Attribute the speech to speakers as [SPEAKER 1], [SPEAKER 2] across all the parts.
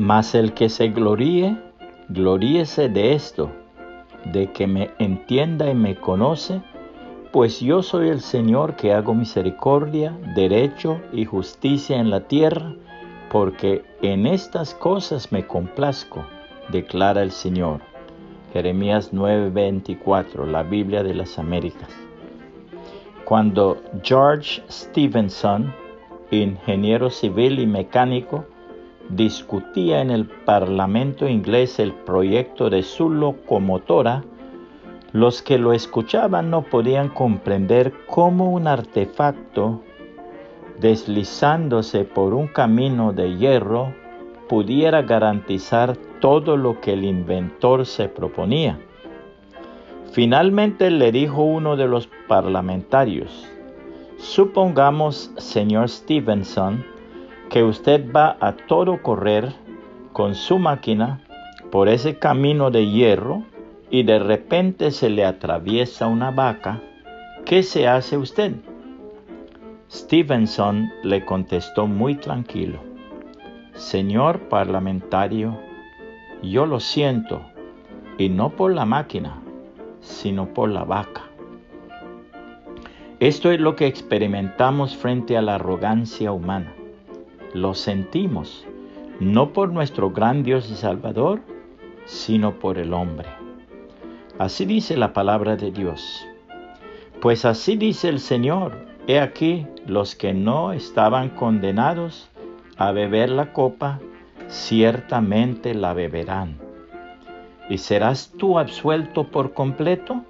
[SPEAKER 1] Mas el que se gloríe, gloríese de esto, de que me entienda y me conoce, pues yo soy el Señor que hago misericordia, derecho y justicia en la tierra, porque en estas cosas me complazco, declara el Señor. Jeremías 9:24, la Biblia de las Américas. Cuando George Stevenson, ingeniero civil y mecánico, discutía en el Parlamento inglés el proyecto de su locomotora, los que lo escuchaban no podían comprender cómo un artefacto deslizándose por un camino de hierro pudiera garantizar todo lo que el inventor se proponía. Finalmente le dijo uno de los parlamentarios, supongamos, señor Stevenson, que usted va a todo correr con su máquina por ese camino de hierro y de repente se le atraviesa una vaca, ¿qué se hace usted? Stevenson le contestó muy tranquilo, Señor parlamentario, yo lo siento, y no por la máquina, sino por la vaca. Esto es lo que experimentamos frente a la arrogancia humana. Lo sentimos, no por nuestro gran Dios y Salvador, sino por el hombre. Así dice la palabra de Dios. Pues así dice el Señor, he aquí los que no estaban condenados a beber la copa, ciertamente la beberán. ¿Y serás tú absuelto por completo?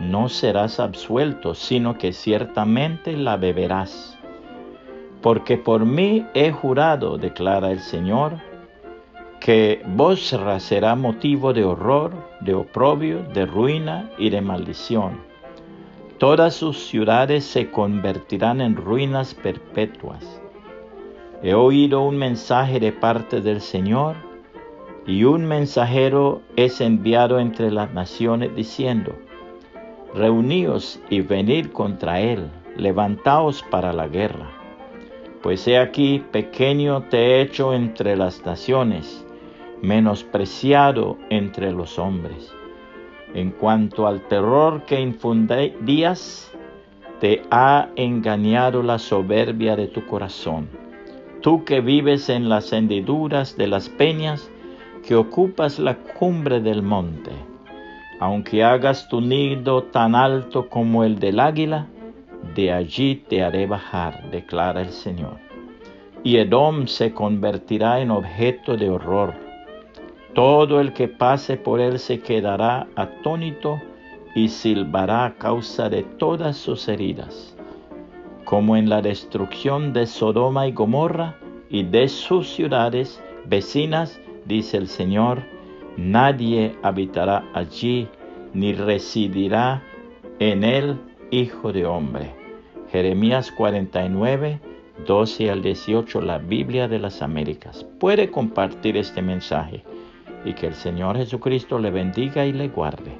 [SPEAKER 1] No serás absuelto, sino que ciertamente la beberás. Porque por mí he jurado, declara el Señor, que Bosra será motivo de horror, de oprobio, de ruina y de maldición. Todas sus ciudades se convertirán en ruinas perpetuas. He oído un mensaje de parte del Señor, y un mensajero es enviado entre las naciones diciendo, Reuníos y venid contra él, levantaos para la guerra. Pues he aquí, pequeño te he hecho entre las naciones, menospreciado entre los hombres. En cuanto al terror que infundías, te ha engañado la soberbia de tu corazón. Tú que vives en las hendiduras de las peñas, que ocupas la cumbre del monte, aunque hagas tu nido tan alto como el del águila, de allí te haré bajar, declara el Señor. Y Edom se convertirá en objeto de horror todo el que pase por él se quedará atónito y silbará a causa de todas sus heridas, como en la destrucción de Sodoma y Gomorra y de sus ciudades vecinas, dice el Señor, nadie habitará allí ni residirá en él hijo de hombre. Jeremías 49, 12 al 18, la Biblia de las Américas. Puede compartir este mensaje y que el Señor Jesucristo le bendiga y le guarde.